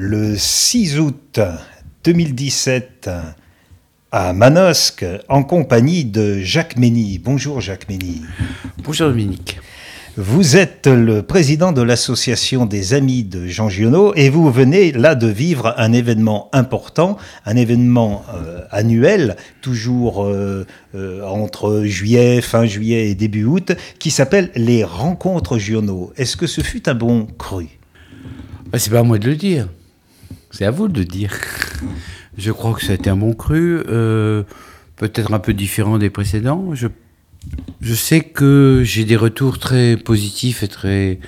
le 6 août 2017 à Manosque en compagnie de Jacques Mény. Bonjour Jacques Mény. Bonjour Dominique. Vous êtes le président de l'association des Amis de Jean Giono et vous venez là de vivre un événement important, un événement euh, annuel, toujours euh, euh, entre juillet, fin juillet et début août, qui s'appelle les Rencontres Giono. Est-ce que ce fut un bon cru? Bah, C'est pas à moi de le dire, c'est à vous de dire. Je crois que été un bon cru, peut-être un peu différent des précédents. Je je sais que j'ai des retours très positifs et très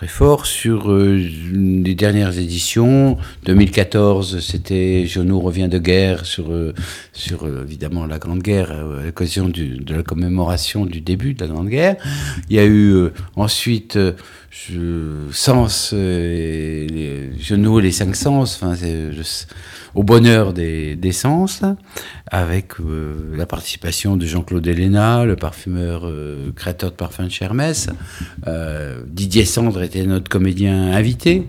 très forts sur euh, les dernières éditions. 2014, c'était Jono revient de guerre sur euh, sur euh, évidemment la Grande Guerre à l'occasion de la commémoration du début de la Grande Guerre. Il y a eu ensuite Sens, et les, les cinq sens. Au bonheur des, sens, avec euh, la participation de Jean-Claude Héléna, le parfumeur euh, créateur de parfums de Chermès. Euh, Didier Sandre était notre comédien invité.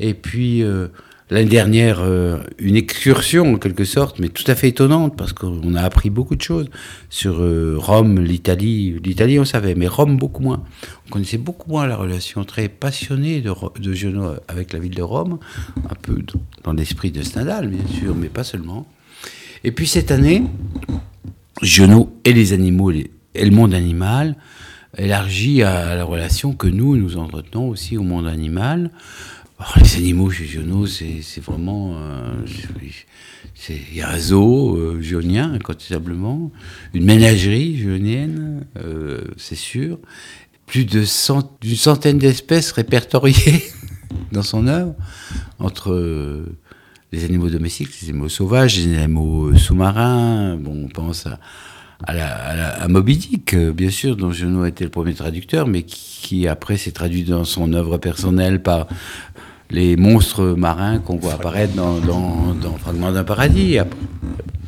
Et puis l'année dernière euh, une excursion en quelque sorte, mais tout à fait étonnante parce qu'on a appris beaucoup de choses sur euh, Rome, l'Italie. L'Italie, on savait, mais Rome beaucoup moins. On connaissait beaucoup moins la relation très passionnée de, de avec la ville de Rome, un peu dans l'esprit de Stendhal, bien sûr, mais pas seulement. Et puis cette année, Genoux et les animaux et le monde animal élargi à la relation que nous, nous entretenons aussi au monde animal. Alors, les animaux chez Giono, c'est vraiment. Euh, il y a un zoo euh, gionien, incontestablement, une ménagerie gionienne, euh, c'est sûr, plus d'une centaine d'espèces répertoriées dans son œuvre, entre les animaux domestiques, les animaux sauvages, les animaux sous-marins. Bon, on pense à, à, Moby Dick, bien sûr, dont Giono a été le premier traducteur, mais qui après s'est traduit dans son œuvre personnelle par les monstres marins qu'on voit apparaître dans, dans, Fragments d'un paradis,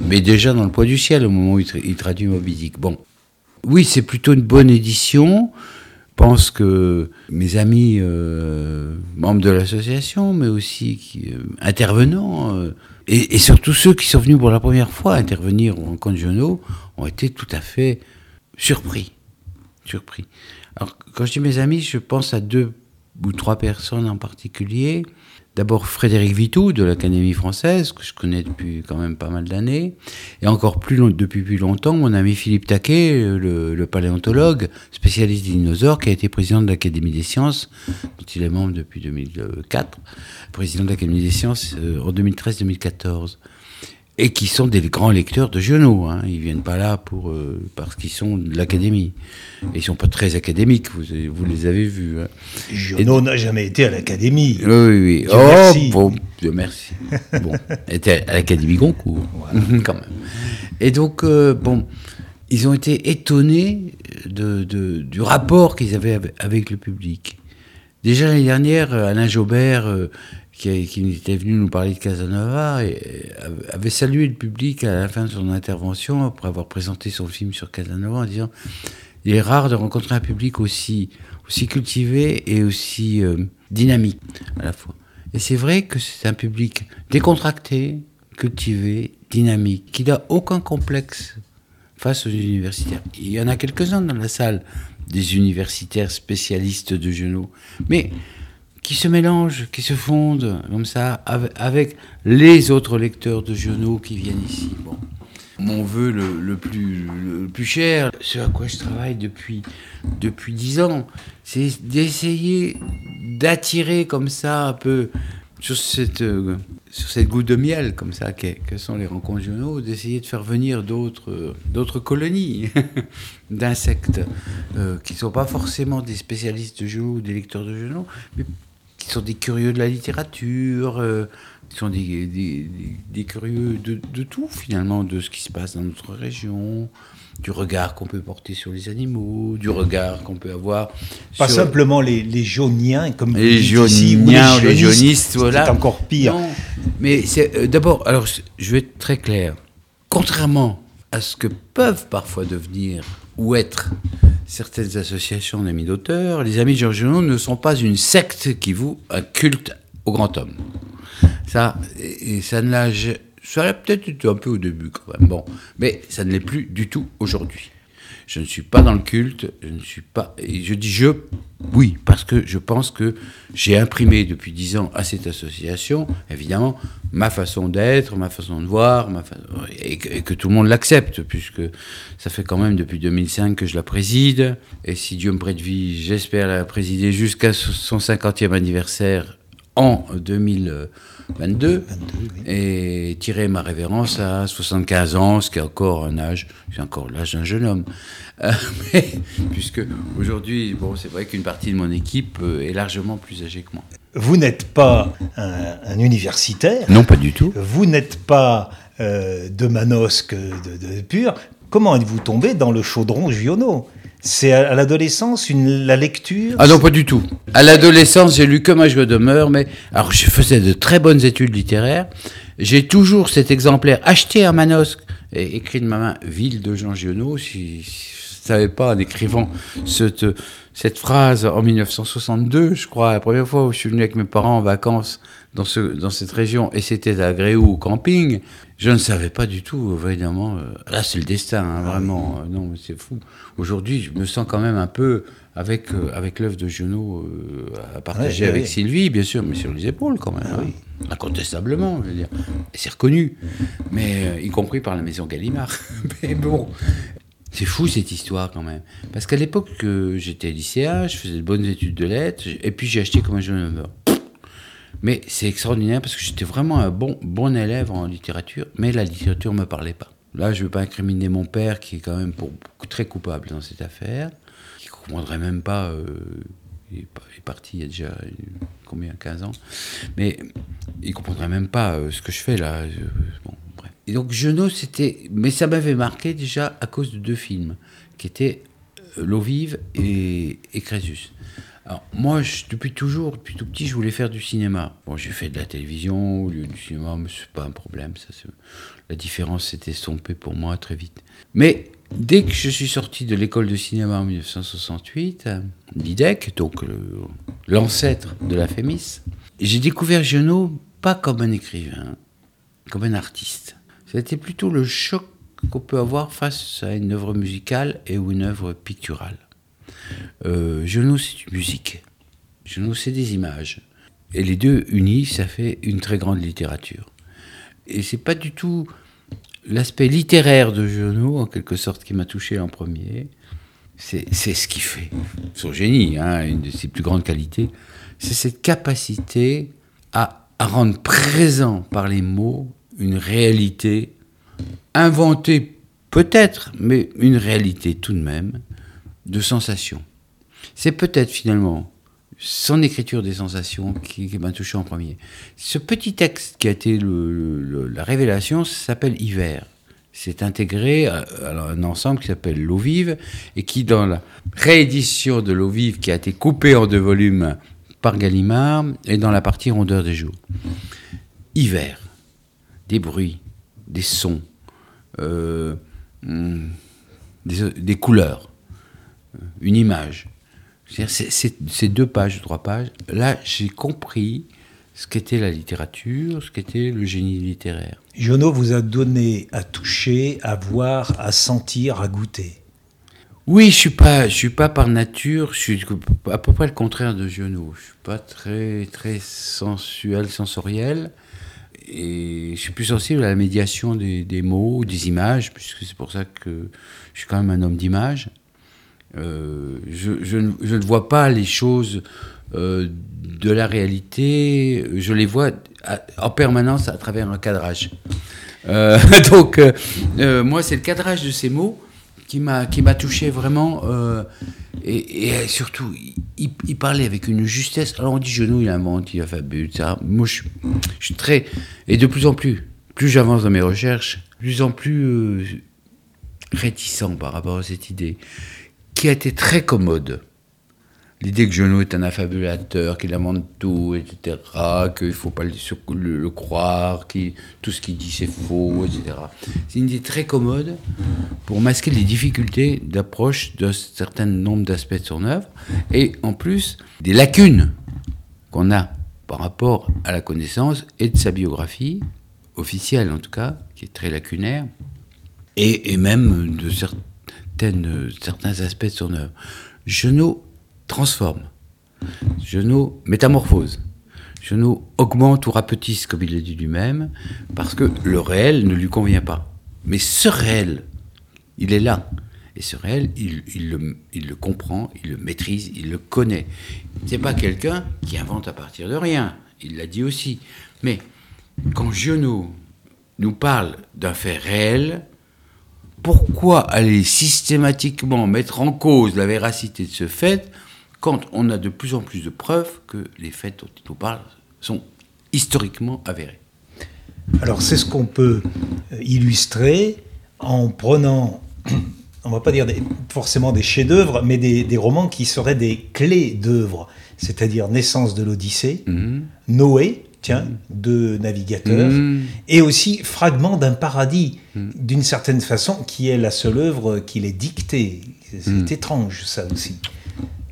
mais déjà dans Le poids du ciel au moment où il, traduit Moby Dick. Bon, oui, c'est plutôt une bonne édition. Je pense que mes amis euh, membres de l'association, mais aussi qui, euh, intervenants, euh, et, surtout ceux qui sont venus pour la première fois intervenir au rencontre Journaux, ont été tout à fait surpris. Surpris. Alors, quand je dis mes amis, je pense à deux ou trois personnes en particulier. D'abord Frédéric Vitou de l'Académie française, que je connais depuis quand même pas mal d'années, et encore plus depuis plus longtemps, mon ami Philippe Taquet, le, paléontologue, spécialiste des dinosaures, qui a été président de l'Académie des sciences, dont il est membre depuis 2004, président de l'Académie des sciences euh, en 2013-2014 et qui sont des grands lecteurs de Giono. Hein. Ils viennent pas là pour euh, parce qu'ils sont de l'académie. Ils sont pas très académiques. Vous, vous les avez vus. Hein. Giono n'a jamais été à l'académie. Oui, oui. oh, merci. Bon, merci. bon, était à l'académie Goncourt, quand même. Et donc, euh, bon, ils ont été étonnés de, de du rapport qu'ils avaient avec le public. Déjà l'année dernière, Alain Jobert euh, qui, était venu nous parler de Casanova, et avait salué le public à la fin de son intervention, après avoir présenté son film sur Casanova, en disant il est rare de rencontrer un public aussi, aussi cultivé et aussi euh, dynamique à la fois. Et c'est vrai que c'est un public décontracté, cultivé, dynamique, qui n'a aucun complexe face aux universitaires. Il y en a quelques-uns dans la salle, des universitaires spécialistes de genoux, mais qui se mélangent, qui se fondent comme ça avec les autres lecteurs de journaux qui viennent ici. Mon vœu le, plus, le plus cher, ce à quoi je travaille depuis depuis dix ans, c'est d'essayer d'attirer comme ça un peu sur cette, euh, sur cette goutte de miel comme ça que, sont les rencontres journaux, d'essayer de faire venir d'autres d'autres colonies d'insectes euh, qui ne sont pas forcément des spécialistes de journaux ou des lecteurs de journaux, mais qui sont des curieux de la littérature, euh, qui sont des, des, curieux de, de, tout finalement, de ce qui se passe dans notre région, du regard qu'on peut porter sur les animaux, du regard qu'on peut avoir. Pas simplement les, les jauniens comme les jauniens ou les, jaunistes, voilà. C'est encore pire. mais c'est euh, d'abord, alors je vais être très clair. Contrairement à ce que peuvent parfois devenir ou être certaines associations d'amis d'auteurs, les amis de Georges ne sont pas une secte qui vous un culte au grand homme. Ça, et, ça ne l'a, ça peut-être été un peu au début quand même. Bon, mais ça ne l'est plus du tout aujourd'hui. Je ne suis pas dans le culte, je ne suis pas. Et je dis je, oui, parce que je pense que j'ai imprimé depuis dix ans à cette association, évidemment, ma façon d'être, ma façon de voir, ma et, que, tout le monde l'accepte, puisque ça fait quand même depuis 2005 que je la préside. Et si Dieu me prête vie, j'espère la présider jusqu'à son 50e anniversaire en 2000. 22, et tirer ma révérence à 75 ans, ce qui est encore un âge, c'est encore l'âge d'un jeune homme. Euh, mais, puisque aujourd'hui, bon, c'est vrai qu'une partie de mon équipe euh, est largement plus âgée que moi. Vous n'êtes pas un, universitaire. Non, pas du tout. Vous n'êtes pas euh, de Manosque de, de, pur. Comment êtes-vous tombé dans le chaudron Giono? C'est à l'adolescence une, la lecture Ah non, pas du tout. À l'adolescence, j'ai lu que Ma joie demeure, mais alors je faisais de très bonnes études littéraires. J'ai toujours cet exemplaire acheté à Manosque et écrit de ma main Ville de Jean Giono. Si, si je ne savais pas en écrivant cette, cette phrase en 1962, je crois, la première fois où je suis venu avec mes parents en vacances dans, ce, dans cette région, et c'était à Gréou au camping, je ne savais pas du tout, évidemment. Euh, là, c'est le destin, hein, vraiment. Euh, non, c'est fou. Aujourd'hui, je me sens quand même un peu avec, euh, avec l'œuvre de Junot à partager avec Sylvie, bien sûr, mais sur les épaules quand même. Ah hein. Incontestablement, je veux dire. C'est reconnu, mais y compris par la maison Gallimard. mais bon, c'est fou cette histoire quand même. Parce qu'à l'époque, j'étais lycéen, je faisais de bonnes études de lettres, et puis j'ai acheté comme un jeune homme. Mais c'est extraordinaire parce que j'étais vraiment un bon, bon élève en littérature, mais la littérature ne me parlait pas. Là, je ne veux pas incriminer mon père, qui est quand même très coupable dans cette affaire, qui ne comprendrait même pas. Euh, il, est, parti il y a déjà combien 15 ans. Mais il ne comprendrait même pas euh, ce que je fais là. Et donc, Genot, c'était. Mais ça m'avait marqué déjà à cause de deux films, qui étaient euh, L'eau vive et, et Crésus. Alors, moi, depuis toujours, depuis tout petit, je voulais faire du cinéma. Bon, j'ai fait de la télévision, au lieu du cinéma, mais c'est pas un problème. Ça, la différence s'est estompée pour moi très vite. Mais dès que je suis sorti de l'école de cinéma en 1968, l'IDEC, donc l'ancêtre de la FEMIS, j'ai découvert Genot pas comme un écrivain, comme un artiste. C'était plutôt le choc qu'on peut avoir face à une œuvre musicale et ou une œuvre picturale. Euh, c'est une musique. Genoux, c'est des images. Et les deux unis, ça fait une très grande littérature. Et c'est pas du tout l'aspect littéraire de Genoux, en quelque sorte, qui m'a touché en premier. C'est ce qui fait son génie, hein, une de ses plus grandes qualités. C'est cette capacité à, à rendre présent par les mots une réalité inventée peut-être, mais une réalité tout de même, de sensations. C'est peut-être finalement son écriture des sensations qui, m'a touché en premier. Ce petit texte qui a été la révélation s'appelle Hiver. C'est intégré à, un ensemble qui s'appelle L'eau vive et qui, dans la réédition de L'eau vive qui a été coupée en deux volumes par Gallimard, est dans la partie Rondeur des jours. Hiver, des bruits, des sons, euh, hmm, des couleurs une image. C'est deux pages, trois pages. Là, j'ai compris ce qu'était la littérature, ce qu'était le génie littéraire. Jono vous a donné à toucher, à voir, à sentir, à goûter. Oui, je suis pas, je suis pas par nature, je suis à peu près le contraire de Giono. Je suis pas très, très sensuel, sensoriel, et je suis plus sensible à la médiation des, des mots, des images, puisque c'est pour ça que je suis quand même un homme d'image. Euh, je, ne vois pas les choses euh, de la réalité, je les vois en permanence à travers un cadrage. Euh, donc, moi, c'est le cadrage de ces mots qui m'a touché vraiment et, surtout il, parlait avec une justesse. Alors on dit genou il invente il a fait ça moi je, suis très et de plus en plus plus j'avance dans mes recherches plus en plus réticent par rapport à cette idée qui a été très commode. L'idée que Genoux est un affabulateur, qu'il amende tout, etc., qu'il ne faut pas le, croire, que tout ce qu'il dit c'est faux, etc. C'est une idée très commode pour masquer les difficultés d'approche d'un certain nombre d'aspects de son œuvre, et en plus des lacunes qu'on a par rapport à la connaissance et de sa biographie, officielle en tout cas, qui est très lacunaire, et, même de certaines, certains aspects de son œuvre. Genot transforme, Genot métamorphose. Genot augmente ou rapetisse, comme il l'a dit lui-même, parce que le réel ne lui convient pas. Mais ce réel, il est là. Et ce réel, il, le, comprend, il le maîtrise, il le connaît. C'est pas quelqu'un qui invente à partir de rien. Il l'a dit aussi. Mais quand Genot nous parle d'un fait réel, pourquoi aller systématiquement mettre en cause la véracité de ce fait quand on a de plus en plus de preuves que les faits dont il nous parle sont historiquement avérés Alors c'est ce qu'on peut euh, illustrer en prenant, on va pas dire forcément des chefs-d'œuvre, mais des, romans qui seraient des clés d'œuvre, c'est-à-dire Naissance de l'Odyssée, mhm. Noé, tiens, de navigateurs, mhm. et aussi Fragment d'un paradis, d'une certaine façon, qui est la seule œuvre qu'il ait dictée. C'est étrange, ça aussi.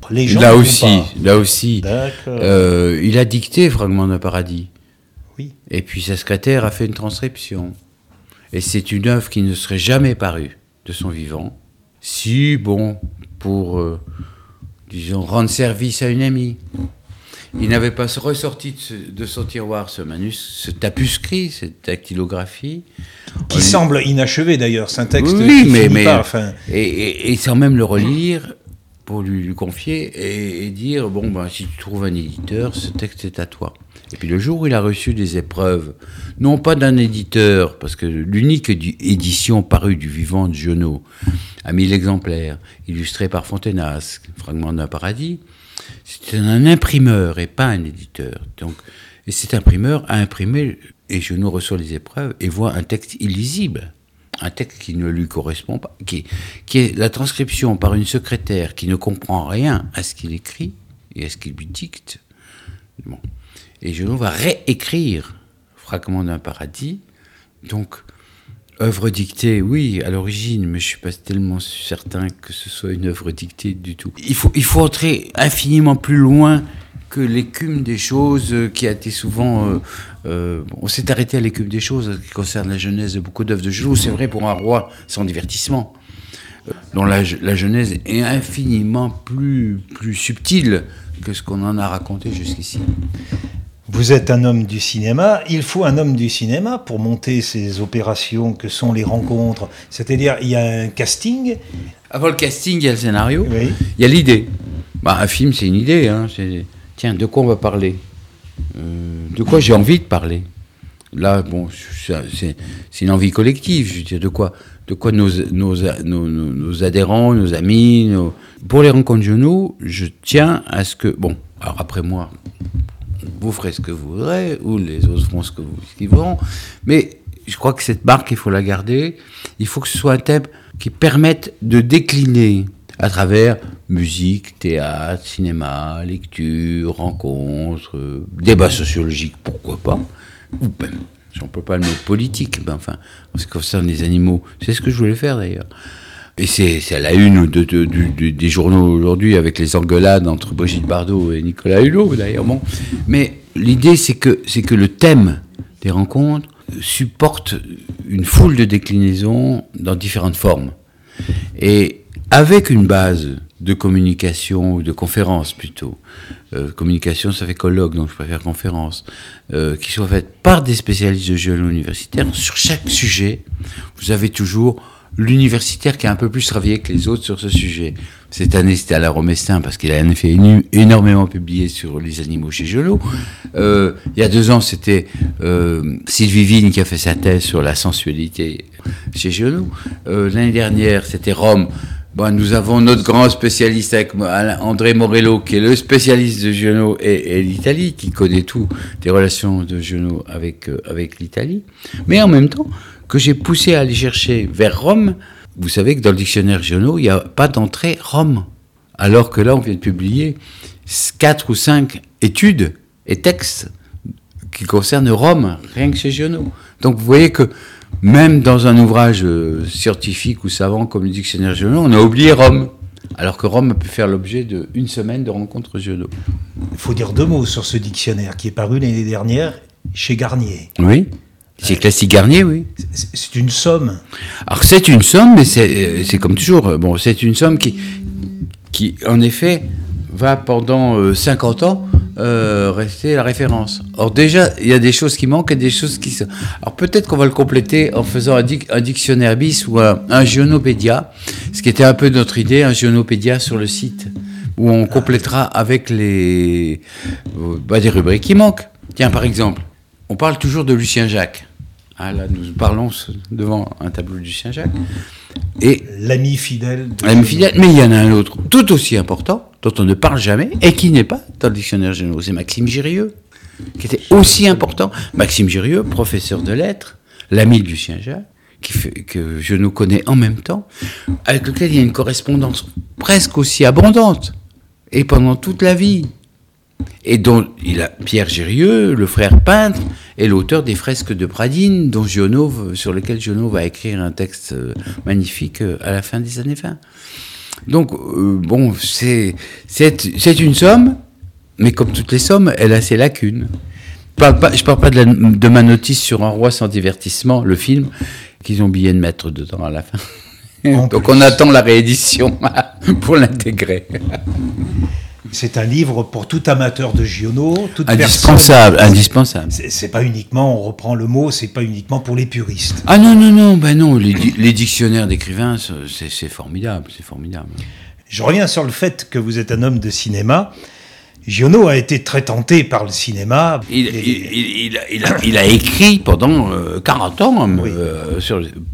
Les gens là aussi, là aussi, euh, il a dicté Fragment d'un paradis. Oui. Et puis sa secrétaire a fait une transcription. Et c'est une œuvre qui ne serait jamais parue de son vivant. Si, bon, pour, euh, disons, rendre service à une amie. Il n'avait pas ressorti de, son tiroir ce manus, ce tapuscrit, cette dactylographie. Qui semble inachevé d'ailleurs, c'est un texte oui, mais, mais et, sans même le relire pour lui, confier et, dire bon ben si tu trouves un éditeur, ce texte est à toi. Et puis le jour où il a reçu des épreuves, non pas d'un éditeur, parce que l'unique édition parue du vivant de Genot a mille exemplaires, illustrés par Fontenas, Fragment d'un paradis, c'était un imprimeur et pas un éditeur. Donc, et cet imprimeur a imprimé, et Genot reçoit les épreuves et voit un texte illisible un texte qui ne lui correspond pas, qui, est la transcription par une secrétaire qui ne comprend rien à ce qu'il écrit et à ce qu'il lui dicte. Et Genot va réécrire Fragment d'un paradis. Donc, œuvre dictée, oui, à l'origine, mais je suis pas tellement certain que ce soit une œuvre dictée du tout. Il faut, il faut entrer infiniment plus loin que l'écume des choses qui a été souvent... Euh, euh, on s'est arrêté à l'écume des choses qui concerne la genèse de beaucoup d'œuvres de Genot. C'est vrai pour un roi sans divertissement, euh, dont la, la, genèse est infiniment plus, plus subtile que ce qu'on en a raconté jusqu'ici. Vous êtes un homme du cinéma, il faut un homme du cinéma pour monter ces opérations que sont les rencontres. C'est-à-dire, il y a un casting. Avant le casting, il y a le scénario, il y a l'idée. Bah, un film, c'est une idée. Hein. Tiens, de quoi on va parler? Euh, De quoi j'ai envie de parler? Là, bon, c'est une envie collective. Je veux dire, de quoi, de quoi nos, nos, nos, nos adhérents, nos amis. Pour les rencontres genoux, je tiens à ce que. Bon, alors après moi, vous ferez ce que vous voudrez, ou les autres feront ce qu'ils voudront. Mais je crois que cette marque, il faut la garder. Il faut que ce soit un thème qui permette de décliner à travers musique, théâtre, cinéma, lecture, rencontres, débats sociologiques, pourquoi pas, ou même, si on peut pas le mot politique, ben enfin, en ce qui concerne les animaux, c'est ce que je voulais faire d'ailleurs. Et c'est à la une de, des journaux aujourd'hui avec les engueulades entre Brigitte Bardot et Nicolas Hulot d'ailleurs. Bon. Mais l'idée c'est que, que le thème des rencontres supporte une foule de déclinaisons dans différentes formes. Et avec une base de communication ou de conférence plutôt. Euh, communication, ça fait colloque, donc je préfère conférence. Euh, qui soit faite par des spécialistes de géologie universitaire. Sur chaque sujet, vous avez toujours l'universitaire qui a un peu plus travaillé que les autres sur ce sujet. Cette année, c'était la Romestin parce qu'il a en effet énormément publié sur les animaux chez Gelot. Euh, il y a deux ans, c'était euh, Sylvie Vigne qui a fait sa thèse sur la sensualité chez Gelot. Euh, L'année dernière, c'était Rome. Bon, nous avons notre grand spécialiste avec André Morello, qui est le spécialiste de Giono et, l'Italie, qui connaît tout des relations de Giono avec, euh, avec l'Italie. Mais en même temps, que j'ai poussé à aller chercher vers Rome. Vous savez que dans le dictionnaire Giono, il n'y a pas d'entrée Rome. Alors que là, on vient de publier quatre ou cinq études et textes qui concernent Rome, rien que chez Giono. Donc vous voyez que même dans un ouvrage euh, scientifique ou savant comme le dictionnaire Giono, on a oublié Rome. Alors que Rome a pu faire l'objet d'une semaine de rencontres Giono. Il faut dire deux mots sur ce dictionnaire qui est paru l'année dernière chez Garnier. Oui. C'est classique Garnier, oui. C'est une somme. Alors c'est une somme, mais c'est comme toujours. Bon, c'est une somme qui, qui, en effet, va pendant 50 euh, ans euh, rester la référence. Or déjà, il y a des choses qui manquent et des choses qui... Alors peut-être qu'on va le compléter en faisant un, dictionnaire bis ou un, un géonopédia, ce qui était un peu notre idée, un géonopédia sur le site, où on complétera avec les euh, bah, des rubriques qui manquent. Tiens, par exemple, on parle toujours de Lucien Jacques. Ah, là, nous parlons devant un tableau de Lucien Jacques. Et l'ami fidèle. L'ami fidèle, mais il y en a un autre tout aussi important, dont on ne parle jamais, et qui n'est pas dans le dictionnaire généraux, c'est Maxime Girieux, qui était aussi important. Maxime Girieux, professeur de lettres, l'ami de Lucien Jacques, qui fait, que je nous connais en même temps, avec lequel il y a une correspondance presque aussi abondante, et pendant toute la vie et dont il a Pierre Gérieux, le frère peintre, est l'auteur des fresques de Pradine, dont Giono, sur lesquelles Giono va écrire un texte euh, magnifique euh, à la fin des années 20. Donc, euh, bon, c'est une somme, mais comme toutes les sommes, elle a ses lacunes. Je ne parle pas, de, de, ma notice sur Un roi sans divertissement, le film, qu'ils ont oublié de mettre dedans à la fin. Donc on attend la réédition pour l'intégrer. C'est un livre pour tout amateur de Giono, toute indispensable, indispensable. C'est pas uniquement, on reprend le mot, c'est pas uniquement pour les puristes. Ah non non non, ben non, les, dictionnaires d'écrivains, c'est formidable, c'est formidable. Je reviens sur le fait que vous êtes un homme de cinéma. Giono a été très tenté par le cinéma. Il, a, écrit pendant 40 euh, ans euh,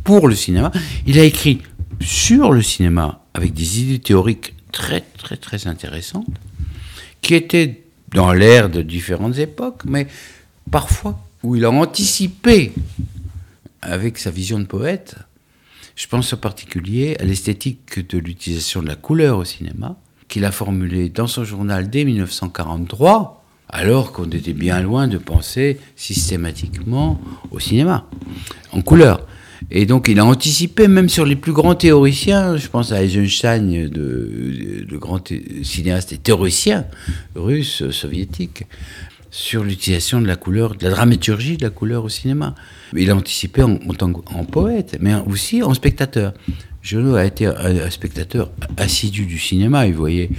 pour le cinéma. Il a écrit sur le cinéma avec des idées théoriques très très très intéressante, qui était dans l'ère de différentes époques, mais parfois où il a anticipé avec sa vision de poète. Je pense en particulier à l'esthétique de l'utilisation de la couleur au cinéma, qu'il a formulée dans son journal dès 1943, alors qu'on était bien loin de penser systématiquement au cinéma en couleur. Et donc il a anticipé même sur les plus grands théoriciens, je pense à Eisenstein, de, de grands cinéastes et théoriciens russes, soviétiques, sur l'utilisation de la couleur, de la dramaturgie de la couleur au cinéma. Il a anticipé en, tant qu'en poète, mais aussi en spectateur. Genot a été un, spectateur assidu du cinéma, il voyait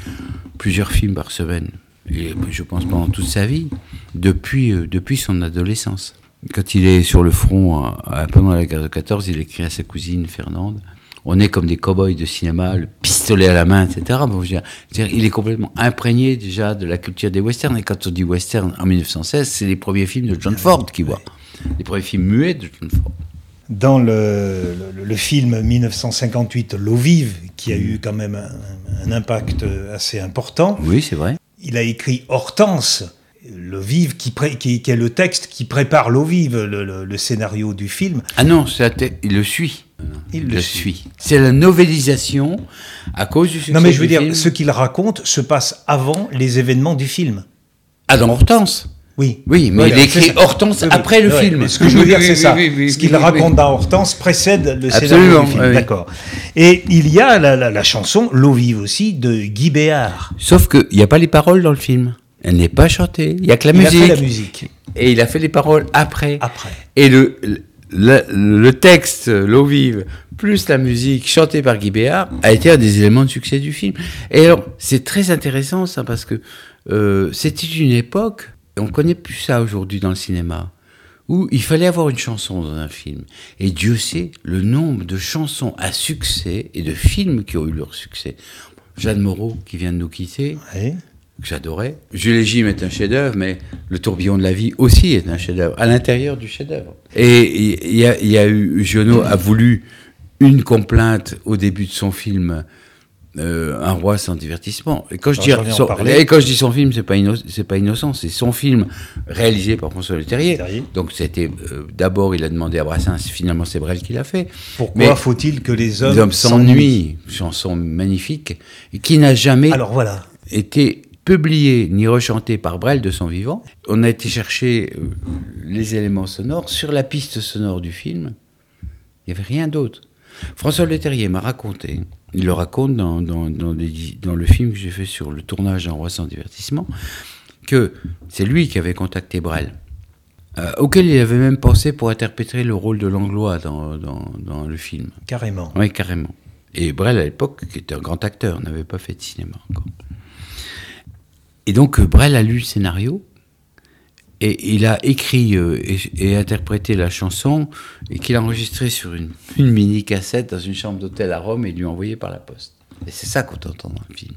plusieurs films par semaine, et je pense pendant toute sa vie, depuis, euh, depuis son adolescence quand il est sur le front euh, pendant la guerre de 14, il écrit à sa cousine Fernande on est comme des cow-boys de cinéma, le pistolet à la main, etc. Bon, je veux dire, il est complètement imprégné déjà de la culture des westerns. Et quand on dit western en 1916, c'est les premiers films de John Ford qui voit. Les premiers films muets de John Ford. Dans le, le, film 1958, L'eau vive, qui a eu quand même un, un impact assez important. Oui, c'est vrai. Il a écrit Hortense, le vive qui, qui, est le texte qui prépare l'eau vive, le, scénario du film. Ah non, il le suit. Il le suit. C'est la novélisation à cause du succès Non mais je veux dire, ce qu'il raconte se passe avant les événements du film. Ah dans Hortense oui. Oui, mais il écrit Hortense après le film. ce que je veux dire, c'est ça. ce qu'il raconte dans Hortense précède le scénario du film. D'accord. Et il y a la, la chanson L'eau vive aussi de Guy Béard. Sauf qu'il n'y a pas les paroles dans le film. Elle n'est pas chantée. Il n'y a que la musique. A fait la musique. Et il a fait les paroles après. Après. Et le, le, texte, l'eau vive, plus la musique chantée par Guy Béard, a été un des éléments de succès du film. Et alors, c'est très intéressant ça, parce que euh, c'était une époque, on ne connaît plus ça aujourd'hui dans le cinéma, où il fallait avoir une chanson dans un film. Et Dieu sait le nombre de chansons à succès et de films qui ont eu leur succès. Jeanne Moreau, qui vient de nous quitter, que j'adorais. Jules Jim est un chef-d'œuvre, mais Le tourbillon de la vie aussi est un chef-d'œuvre, à l'intérieur du chef-d'œuvre. Et il y, a eu, Giono a voulu une complainte au début de son film. Euh, un roi sans divertissement. Et quand, je dis, son, et quand je dis son film, c'est pas pas innocent, c'est son film réalisé par François Le Terrier. Donc c'était euh, d'abord il a demandé à Brassens, finalement c'est Brel qui l'a fait. Pourquoi faut-il que les hommes, hommes s'ennuient? Chanson magnifique qui n'a jamais Alors voilà. été publié ni rechanté par Brel de son vivant. On a été chercher euh, les éléments sonores sur la piste sonore du film. Il n'y avait rien d'autre. François Leterrier m'a raconté, il le raconte dans, dans, dans, des- dans le film que j'ai fait sur le tournage d'un roi sans divertissement, que c'est lui qui avait contacté Brel, euh, auquel il avait même pensé pour interpréter le rôle de l'anglois dans, dans, dans le film. Carrément. Oui, carrément. Et Brel, à l'époque, qui était un grand acteur, n'avait pas fait de cinéma encore. Et donc, euh, Brel a lu le scénario, et il a écrit euh, et, interprété la chanson, et qu'il a enregistré sur une, une mini-cassette dans une chambre d'hôtel à Rome, et lui envoyé par la poste. Et c'est ça qu'on entend dans le film.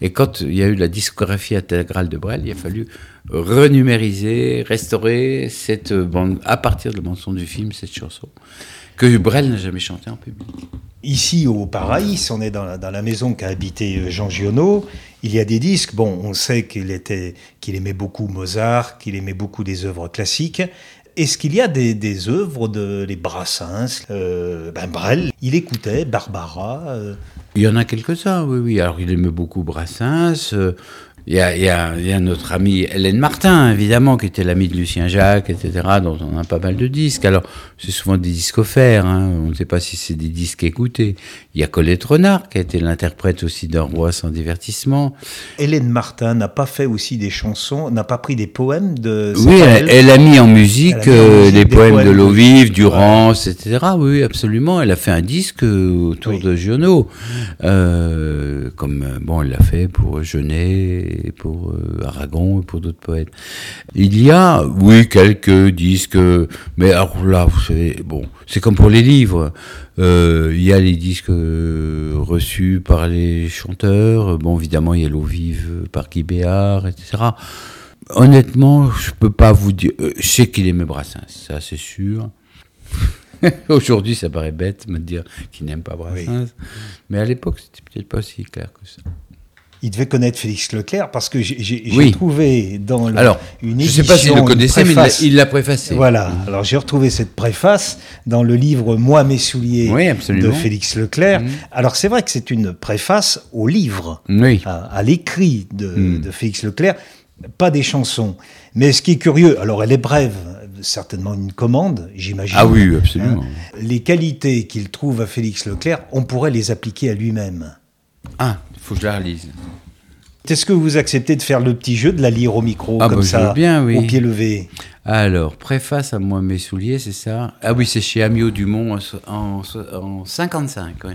Et quand il y a eu la discographie intégrale de Brel, il a fallu renumériser, restaurer cette bande, à partir de la bande son du film, cette chanson, que Brel n'a jamais chantée en public. Ici au Paraïs, on est dans la, dans la maison qu'a habité euh, Jean Giono. Il y a des disques. Bon, on sait qu'il était, qu'il aimait beaucoup Mozart, qu'il aimait beaucoup des œuvres classiques. Est-ce qu'il y a des, des œuvres de les Brassens, euh, ben Brel, il écoutait Barbara. euh, Il y en a quelques-uns, oui, oui. Alors, il aimait beaucoup Brassens. euh, Il y, a, il, y a, il y a notre amie Hélène Martin, évidemment, qui était l'amie de Lucien Jacques, etc., dont on a pas mal de disques. Alors, c'est souvent des disques offerts, hein. on ne sait pas si c'est des disques écoutés. Il y a Colette Renard, qui a été l'interprète aussi d'un roi sans divertissement. Hélène Martin n'a pas fait aussi des chansons, n'a pas pris des poèmes de. Oui, elle, elle a mis en musique, euh, musique les des poèmes, poèmes de l'eau de- vive, Durance, etc. Oui, absolument. Elle a fait un disque euh, autour Oui. de Giono. Euh, comme, bon, elle l'a fait pour Genet, et pour euh, Aragon et pour d'autres poètes. Il y a, oui, quelques disques, mais alors là, vous savez, bon, c'est comme pour les livres. Euh, il y a les disques euh, reçus par les chanteurs. Bon, évidemment, il y a l'eau vive par Guy Béard, etc. Honnêtement, je peux pas vous dire. Je sais qu'il aimait Brassens, ça c'est sûr. Aujourd'hui, ça paraît bête de me dire qu'il n'aime pas Brassens, mais à l'époque, c'était peut-être pas si clair que ça. Il devait connaître Félix Leclerc parce que j'ai Oui. trouvé dans le- Alors, une je sais pas s'il édition, le connaissait, mais il l'a- préfacé. Voilà, alors j'ai retrouvé cette préface dans le livre Moi, mes souliers Oui, de. Félix Leclerc. Mhm. Alors c'est vrai que c'est une préface au livre, Oui. à, à l'écrit de, Mhm. de Félix Leclerc, pas des chansons. Mais ce qui est curieux, alors elle est brève, certainement une commande, j'imagine. Ah oui, absolument. Hein, les qualités qu'il trouve à Félix Leclerc, on pourrait les appliquer à lui-même. Ah, faut que je la relise. Est-ce que vous acceptez de faire le petit jeu de la lire au micro, Ah comme bah, je ça, bien, oui. au pied levé? Alors, préface à moi mes souliers, c'est ça? Ah oui, c'est chez Amiot Dumont en, en, en 55. ouais.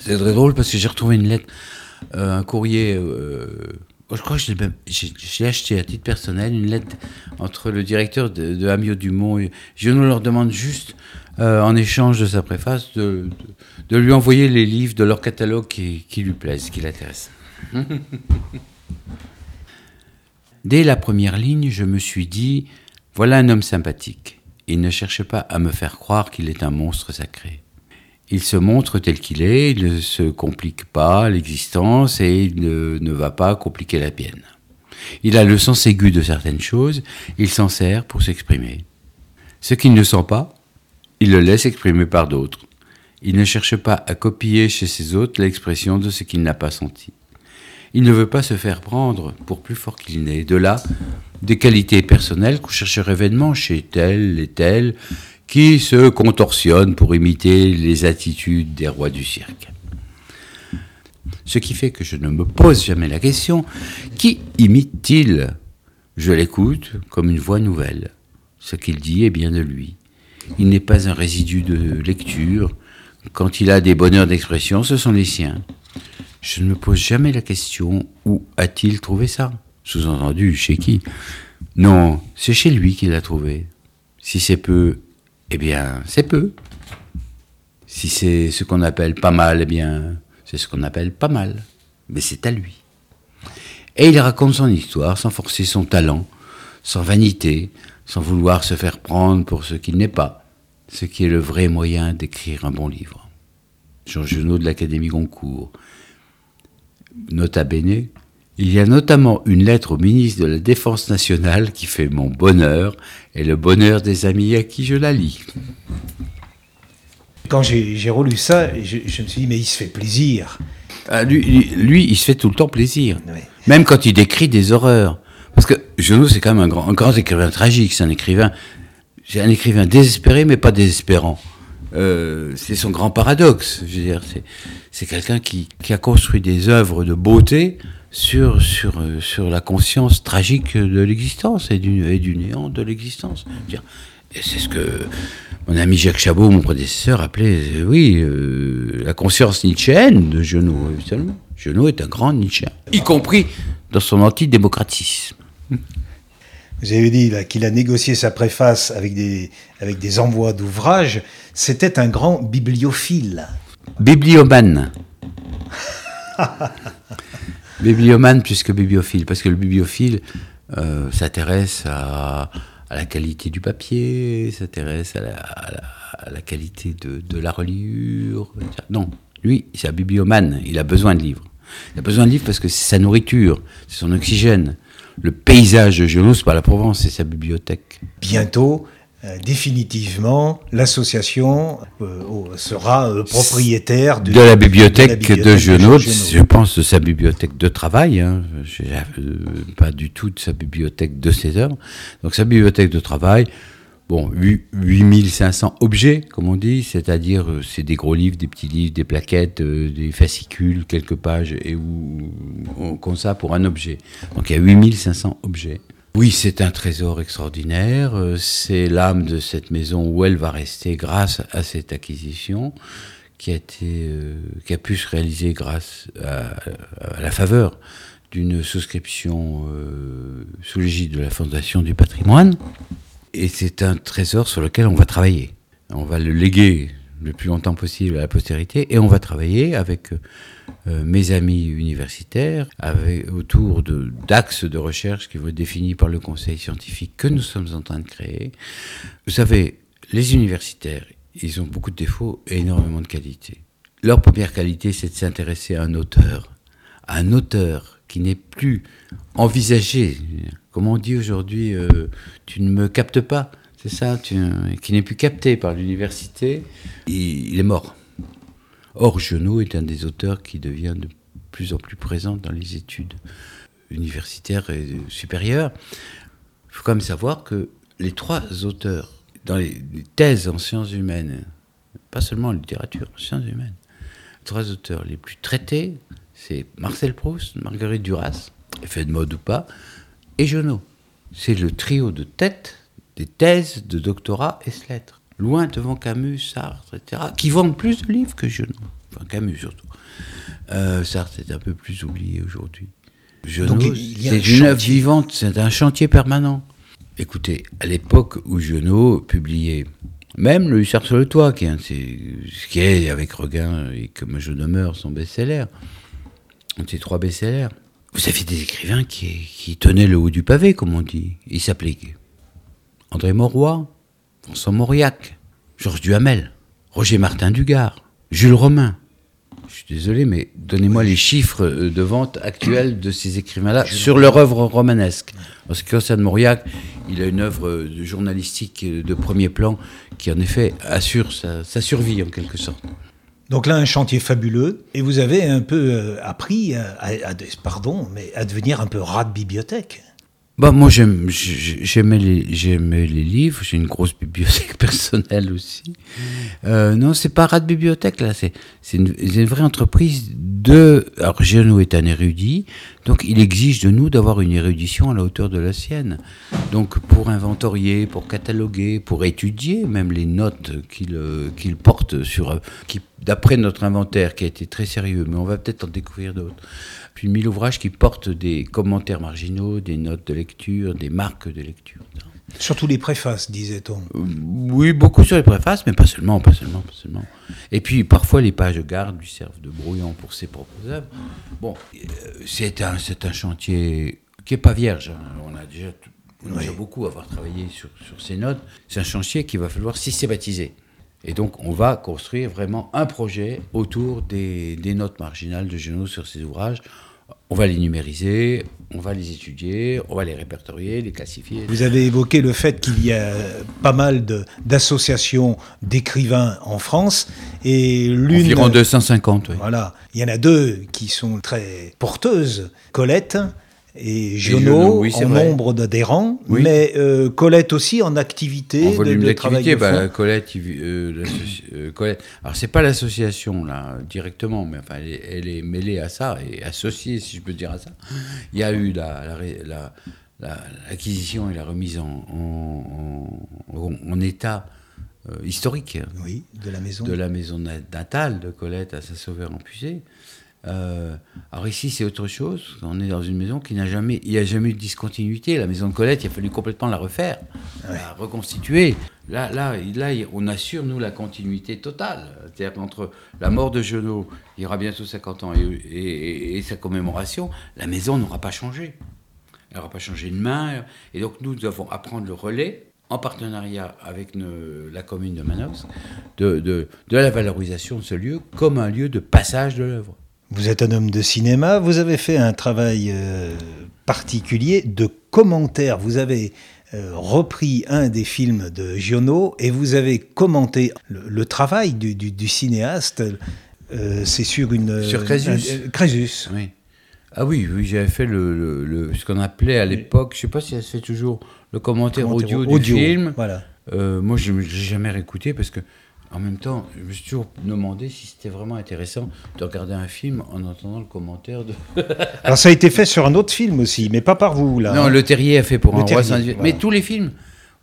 C'est très drôle parce que j'ai retrouvé une lettre, euh, un courrier. euh, je crois que j'ai acheté à titre personnel une lettre entre le directeur de, de Amiot Dumont et je nous leur demande juste, euh, en échange de sa préface, de, de, de lui envoyer les livres de leur catalogue qui, qui lui plaisent, qui l'intéressent. Dès la première ligne, je me suis dit, voilà un homme sympathique. Il ne cherche pas à me faire croire qu'il est un monstre sacré. Il se montre tel qu'il est, il ne se complique pas l'existence et il ne, ne va pas compliquer la mienne. Il a le sens aigu de certaines choses, il s'en sert pour s'exprimer. Ce qu'il ne sent pas, il le laisse exprimer par d'autres. Il ne cherche pas à copier chez ses autres l'expression de ce qu'il n'a pas senti. Il ne veut pas se faire prendre pour plus fort qu'il n'est. De là, des qualités personnelles qu'on chercherait vainement chez tel et tel, qui se contorsionnent pour imiter les attitudes des rois du cirque. Ce qui fait que je ne me pose jamais la question, qui imite-t-il? Je l'écoute comme une voix nouvelle. Ce qu'il dit est bien de lui. Il n'est pas un résidu de lecture. Quand il a des bonheurs d'expression, ce sont les siens. Je ne me pose jamais la question où a-t-il trouvé ça? Sous-entendu, chez qui? Non, c'est chez lui qu'il l'a trouvé. Si c'est peu, eh bien, c'est peu. Si c'est ce qu'on appelle pas mal, eh bien, c'est ce qu'on appelle pas mal. Mais c'est à lui. Et il raconte son histoire sans forcer son talent, sans vanité, sans vouloir se faire prendre pour ce qu'il n'est pas, ce qui est le vrai moyen d'écrire un bon livre. Jean Genot de l'Académie Goncourt. Nota bene, il y a notamment une lettre au ministre de la Défense nationale qui fait mon bonheur et le bonheur des amis à qui je la lis. Quand j'ai relu ça, je, je me suis dit, mais il se fait plaisir. Ah, lui, lui- lui, il se fait tout le temps plaisir. Oui. Même quand il décrit des horreurs. Genot, c'est quand même un grand, un grand écrivain tragique. C'est un écrivain, c'est un écrivain désespéré, mais pas désespérant. euh, c'est son grand paradoxe. Je veux dire, c'est quelqu'un qui, qui, a construit des œuvres de beauté sur, sur, euh, sur la conscience tragique de l'existence et du, et du néant de l'existence. Et c'est ce que mon ami Jacques Chabot, mon prédécesseur, appelait, euh, oui, la conscience nietzschéenne de Genot, évidemment. Genot est un grand Nietzsche, y compris dans son antidémocratisme. Vous avez dit qu'il a négocié sa préface avec des, envois d'ouvrages. C'était un grand bibliophile. Bibliomane. bibliomane plus que bibliophile, parce que le bibliophile euh, s'intéresse à, la qualité du papier, s'intéresse à la, qualité de, la reliure. Non, lui, c'est un bibliomane, il a besoin de livres. Il a besoin de livres parce que c'est sa nourriture, c'est son oxygène. Le paysage de Genot, c'est pas la Provence, c'est sa bibliothèque. Bientôt, euh, définitivement, l'association euh, sera euh, propriétaire de, la bibliothèque de, Genot, je pense de sa bibliothèque de travail, hein, pas du tout de sa bibliothèque de ses œuvres. Donc sa bibliothèque de travail, bon, 8500 objets, comme on dit, c'est-à-dire c'est des gros livres, des petits livres, des plaquettes, des fascicules, quelques pages, et on compte ça pour un objet. Donc il y a 8500 objets. Oui, c'est un trésor extraordinaire. Euh, c'est l'âme de cette maison où elle va rester grâce à cette acquisition qui a, été, euh, pu se réaliser grâce à, la faveur d'une souscription euh, sous l'égide de la Fondation du patrimoine. Et c'est un trésor sur lequel on va travailler. On va le léguer le plus longtemps possible à la postérité et on va travailler avec euh, mes amis universitaires autour d'axes de, recherche qui vont être définis par le conseil scientifique que nous sommes en train de créer. Vous savez, les universitaires, ils ont beaucoup de défauts et énormément de qualités. Leur première qualité, c'est de s'intéresser à un auteur, à un auteur qui n'est plus envisagé. Comme on dit aujourd'hui, euh, tu ne me captes pas, c'est ça, qui n'est plus capté par l'université, il est mort. Or, Genot est un des auteurs qui devient de plus en plus présent dans les études universitaires et supérieures. Il faut quand même savoir que les trois auteurs dans les, thèses en sciences humaines, pas seulement en littérature, en sciences humaines, les trois auteurs les plus traités, c'est Marcel Proust, Marguerite Duras, effet de mode ou pas, et Genot. C'est le trio de tête des thèses de doctorat et lettres loin devant Camus, Sartre, etc., qui vendent plus de livres que Genot. Enfin, Camus surtout. Euh, Sartre est un peu plus oublié aujourd'hui. Genot, c'est une œuvre vivante, c'est un chantier permanent. Écoutez, à l'époque où Genot publiait même le Hussard sur le toit, qui est, ce qui est avec Regain et Comme je demeure son best-seller, ces trois best-sellers, vous aviez des écrivains qui, qui tenaient le haut du pavé, comme on dit. Ils s'appelaient André Mauroy, François Mauriac, Georges Duhamel, Roger Martin Dugard, Jules Romain. Je suis désolé, mais donnez-moi les chiffres euh, de vente actuels de ces écrivains-là sur leur œuvre romanesque. En ce qui concerne Mauriac, il a une œuvre euh, journalistique euh, de premier plan qui, en effet, assure sa, survie en quelque sorte. Donc là, un chantier fabuleux, et vous avez un peu appris à, pardon, mais à devenir un peu rat de bibliothèque. Bah moi j'aimais les les livres, j'ai une grosse bibliothèque personnelle aussi. Euh, non, c'est pas rat de bibliothèque là, c'est une, une, vraie entreprise de. Alors Géno est un érudit, donc il exige de nous d'avoir une érudition à la hauteur de la sienne. Donc pour inventorier, pour cataloguer, pour étudier même les notes qu'il euh, porte sur d'après notre inventaire qui a été très sérieux, mais on va peut-être en découvrir d'autres puis mille ouvrages qui portent des commentaires marginaux, des notes de lecture, des marques de lecture. Surtout les préfaces, disait-on. Euh, oui, beaucoup sur les préfaces, mais pas seulement, pas seulement, pas seulement. Et puis parfois les pages de garde lui servent de brouillon pour ses propres œuvres. Bon, euh, c'est un, c'est un chantier qui n'est pas vierge. Hein. On a déjà, on a beaucoup avoir travaillé sur, sur ces notes. C'est un chantier qu'il va falloir systématiser. Et donc, on va construire vraiment un projet autour des, des notes marginales de Genot sur ces ouvrages on va les numériser, on va les étudier, on va les répertorier, les classifier. Vous avez évoqué le fait qu'il y a pas mal d'associations d'écrivains en France et l'une. Environ 250, oui. Voilà. Il y en a deux qui sont très porteuses. Colette et Giono en nombre d'adhérents, mais euh, Colette aussi en activité, en volume d'activité. Bah, Colette, euh, euh, Colette, alors c'est pas l'association là directement, mais enfin elle est, mêlée à ça et associée, si je peux dire à ça. Il y a eu l'acquisition et la remise en, en, état historique oui, de la maison de la maison natale de Colette à Saint-Sauveur en Puisée. Euh, alors ici, c'est autre chose. On est dans une maison qui n'a jamais, il n'y a jamais eu de discontinuité. La maison de Colette, il a fallu complètement la refaire, la reconstituer. Là, là, là, on assure nous la continuité totale. C'est-à-dire qu'entre la mort de Genot, il y aura bientôt 50 ans, et, sa commémoration, la maison n'aura pas changé. Elle n'aura pas changé de main. Et donc nous devons apprendre le relais en partenariat avec la commune de Manos, de, de, de la valorisation de ce lieu comme un lieu de passage de l'œuvre. Vous êtes un homme de cinéma, vous avez fait un travail euh, particulier de commentaire. Vous avez euh, repris un des films de Giono et vous avez commenté le, travail du, cinéaste. Euh, c'est sur une. Sur Crésus. Crésus. Oui. Ah oui, oui j'avais fait le, ce qu'on appelait à l'époque, je ne sais pas si ça se fait toujours, le commentaire, audio, du film. Voilà. moi, je ne l'ai jamais réécouté parce que en même temps, je me suis toujours demandé si c'était vraiment intéressant de regarder un film en entendant le commentaire de. Alors ça a été fait sur un autre film aussi, mais pas par vous là. Non, Le Terrier a fait pour un roi Mais tous les films,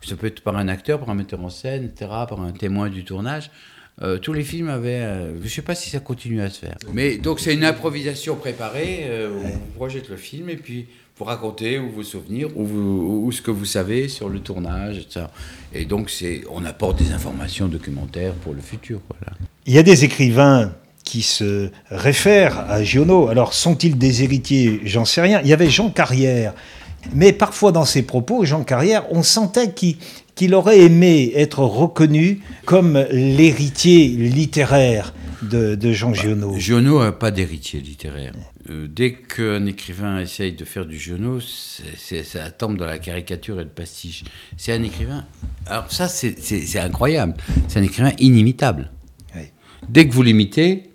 ça peut être par un acteur, par un metteur en scène, etc., par un témoin du tournage. Euh, tous les films avaient. Euh, je ne sais pas si ça continue à se faire. Mais donc c'est une improvisation préparée. Euh, on projette le film et puis vous raconter ou vos souvenirs ou, ou, ce que vous savez sur le tournage, etc. Et donc, c'est, on apporte des informations documentaires pour le futur. Voilà. Il y a des écrivains qui se réfèrent à Giono. Alors, sont-ils des héritiers? J'en sais rien. Il y avait Jean Carrière. Mais parfois, dans ses propos, Jean Carrière, on sentait qu'il aurait aimé être reconnu comme l'héritier littéraire de, Jean Giono. Giono n'a pas d'héritier littéraire. Euh, dès qu'un écrivain essaye de faire du Giono, ça tombe dans la caricature et le pastiche. C'est un écrivain. Alors, ça, c'est incroyable. C'est un écrivain inimitable. Dès que vous l'imitez,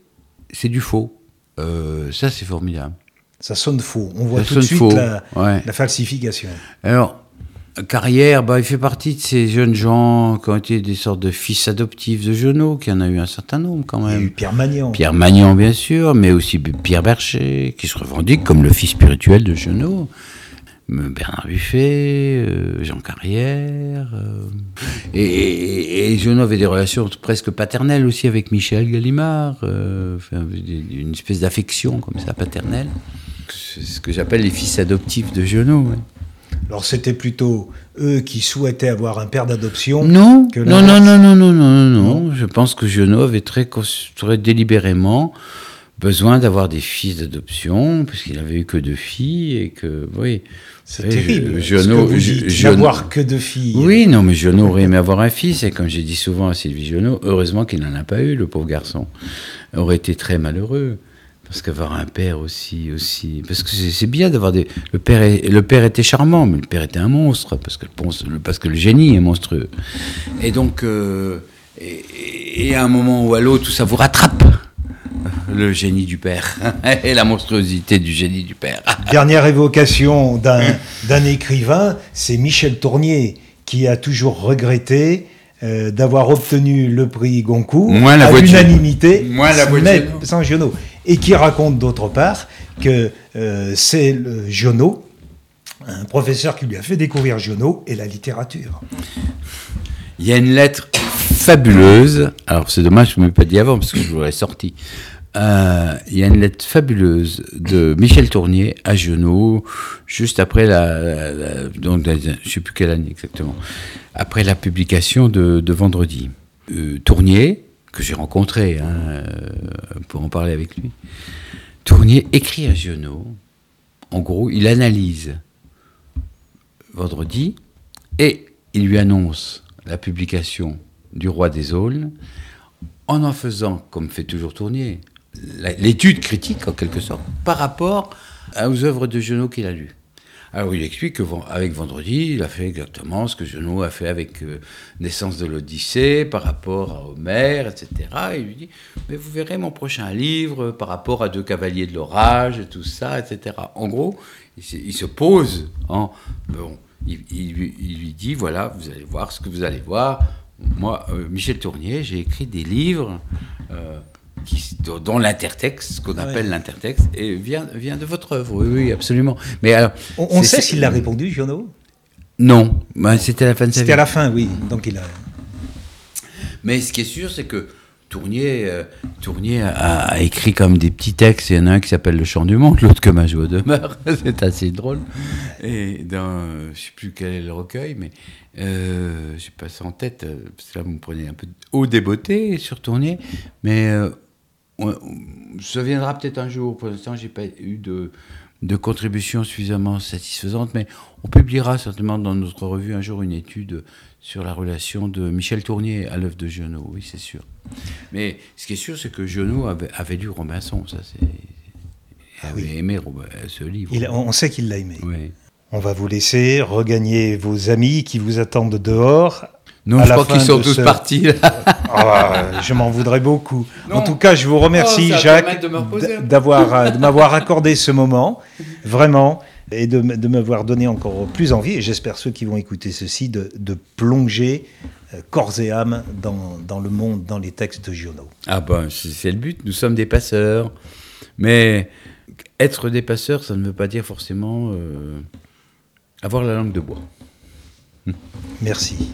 c'est du faux. Euh, ça, c'est formidable. Ça sonne faux. On voit tout de suite la, la falsification. Alors, carrière, bah, il fait partie de ces jeunes gens qui ont été des sortes de fils adoptifs de Genot, qui en a eu un certain nombre quand même. Il Pierre Magnan. Pierre Magnan, bien sûr, mais aussi Pierre Bercher, qui se revendique comme le fils spirituel de Genot. Bernard Buffet, euh, Jean Carrière. Euh, et, et, Genot avait des relations presque paternelles aussi avec Michel Gallimard, euh, une espèce d'affection comme ça, paternelle. C'est ce que j'appelle les fils adoptifs de Genot. Alors c'était plutôt eux qui souhaitaient avoir un père d'adoption non, non, non, non, non, non, non, non, Je pense que Genot avait très, très délibérément besoin d'avoir des fils d'adoption, puisqu'il avait eu que deux filles et que, oui. C'est terrible. Genot, n'avoir que deux filles. Oui, non, mais Genot aurait aimé avoir un fils, et comme j'ai dit souvent à Sylvie Genot, heureusement qu'il n'en a pas eu, le pauvre garçon. Il aurait été très malheureux. Parce qu'avoir un père aussi, aussi, parce que c'est bien d'avoir des. Le père, le père était charmant, mais le père était un monstre parce que le, parce que le génie est monstrueux. Et donc, euh, et, à un moment ou à l'autre, tout ça vous rattrape. Le génie du père et la monstruosité du génie du père. Dernière évocation d'un écrivain, c'est Michel Tournier qui a toujours regretté euh, d'avoir obtenu le prix Goncourt à l'unanimité sans Giono. Et qui raconte d'autre part que euh, c'est le Giono, un professeur qui lui a fait découvrir Giono et la littérature. Il y a une lettre fabuleuse, alors c'est dommage, je ne m'ai pas dit avant parce que je l'aurais sorti. Euh, il y a une lettre fabuleuse de Michel Tournier à Giono, juste après la, donc je ne sais plus quelle année exactement, après la publication de, Vendredi. Euh, Tournier, que j'ai rencontré hein, euh, pour en parler avec lui, Tournier écrit à Giono, en gros, il analyse Vendredi et il lui annonce la publication du Roi des Aulnes en en faisant, comme fait toujours Tournier, l'étude critique en quelque sorte par rapport aux œuvres de Genot qu'il a lues. Alors il explique que avec Vendredi, il a fait exactement ce que Genot a fait avec euh, Naissance de l'Odyssée par rapport à Homère, etc. il lui dit, mais vous verrez mon prochain livre par rapport à Deux Cavaliers de l'Orage, tout ça, etc. En gros, il, se pose en... Bon, il, lui dit, voilà, vous allez voir ce que vous allez voir. Moi, euh, Michel Tournier, j'ai écrit des livres euh, dont l'intertexte, ce qu'on ah appelle l'intertexte, vient, vient de votre œuvre. Oui, oui, absolument. Mais alors, on, sait s'il a répondu, Giono Non, ben, c'était à la fin de sa vie. C'était à la fin, oui. Donc il a. Mais ce qui est sûr, c'est que Tournier, euh, Tournier a, écrit comme des petits textes. Il y en a un qui s'appelle Le Chant du Monde, l'autre que Ma joie demeure. c'est assez drôle. Et dans, je ne sais plus quel est le recueil, mais euh, j'ai pas ça en tête. Euh, parce que là, vous me prenez un peu haut débeauté sur Tournier. Mais euh, ça viendra peut-être un jour. Pour l'instant, j'ai pas eu de, de contribution suffisamment satisfaisante, mais on publiera certainement dans notre revue un jour une étude sur la relation de Michel Tournier à l'œuvre de Giono, oui, c'est sûr. Mais ce qui est sûr, c'est que Giono avait, avait, lu Robinson, ça c'est. Il avait aimé ce livre. on sait qu'il l'a aimé. On va vous laisser regagner vos amis qui vous attendent dehors non, je crois qu'ils sont tous partis. Ah, je m'en voudrais beaucoup. En tout cas, je vous remercie, oh, Jacques, d'avoir euh, de m'avoir accordé ce moment, vraiment, et de, de m'avoir donné encore plus envie, et j'espère ceux qui vont écouter ceci, de, de plonger euh, corps et âme dans, dans, le monde, dans les textes de Giono. Ah ben, c'est le but, nous sommes des passeurs. Mais être des passeurs, ça ne veut pas dire forcément euh, avoir la langue de bois. Merci.